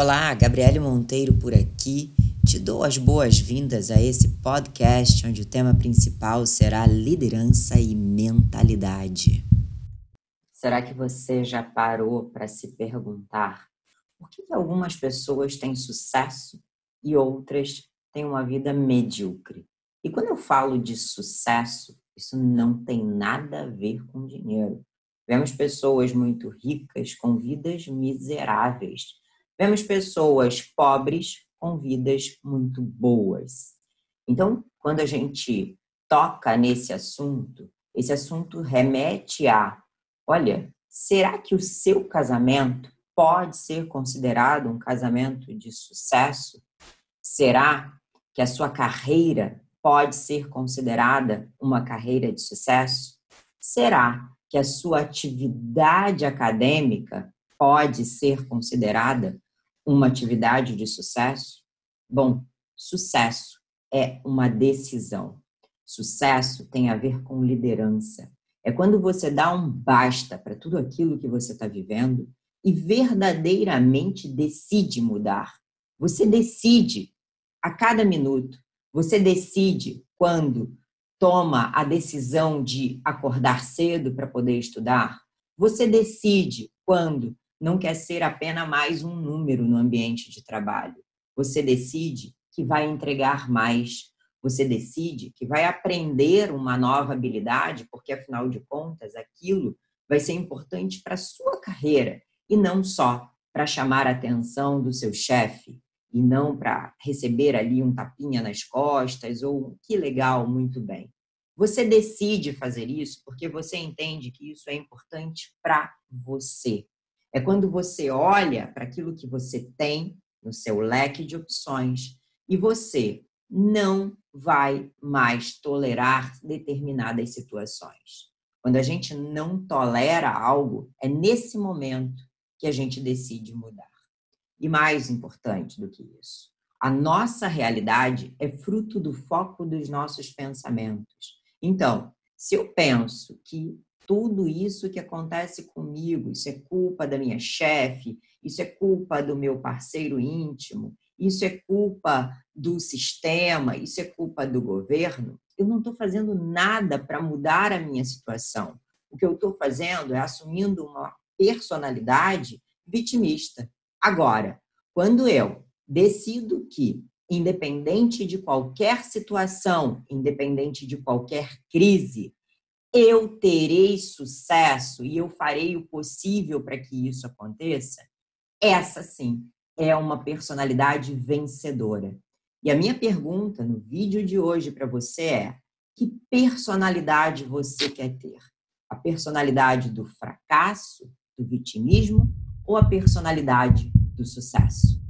Olá, Gabriele Monteiro por aqui. Te dou as boas-vindas a esse podcast onde o tema principal será liderança e mentalidade. Será que você já parou para se perguntar por que algumas pessoas têm sucesso e outras têm uma vida medíocre? E quando eu falo de sucesso, isso não tem nada a ver com dinheiro. Vemos pessoas muito ricas com vidas miseráveis. Vemos pessoas pobres com vidas muito boas. Então, quando a gente toca nesse assunto, esse assunto remete a: olha, será que o seu casamento pode ser considerado um casamento de sucesso? Será que a sua carreira pode ser considerada uma carreira de sucesso? Será que a sua atividade acadêmica pode ser considerada uma atividade de sucesso? Bom, sucesso é uma decisão. Sucesso tem a ver com liderança. É quando você dá um basta para tudo aquilo que você está vivendo e verdadeiramente decide mudar. Você decide a cada minuto. Você decide quando toma a decisão de acordar cedo para poder estudar? Você decide quando não quer ser apenas mais um número no ambiente de trabalho. Você decide que vai entregar mais. Você decide que vai aprender uma nova habilidade, porque afinal de contas aquilo vai ser importante para a sua carreira e não só para chamar a atenção do seu chefe e não para receber ali um tapinha nas costas ou que legal, muito bem. Você decide fazer isso porque você entende que isso é importante para você. É quando você olha para aquilo que você tem no seu leque de opções e você não vai mais tolerar determinadas situações. Quando a gente não tolera algo, é nesse momento que a gente decide mudar. E mais importante do que isso, a nossa realidade é fruto do foco dos nossos pensamentos. Então, se eu penso que tudo isso que acontece comigo, isso é culpa da minha chefe, isso é culpa do meu parceiro íntimo, isso é culpa do sistema, isso é culpa do governo, eu não estou fazendo nada para mudar a minha situação. O que eu estou fazendo é assumindo uma personalidade vitimista. Agora, quando eu decido que, independente de qualquer situação, independente de qualquer crise, eu terei sucesso e eu farei o possível para que isso aconteça, essa sim é uma personalidade vencedora. E a minha pergunta no vídeo de hoje para você é: que personalidade você quer ter? A personalidade do fracasso, do vitimismo ou a personalidade do sucesso.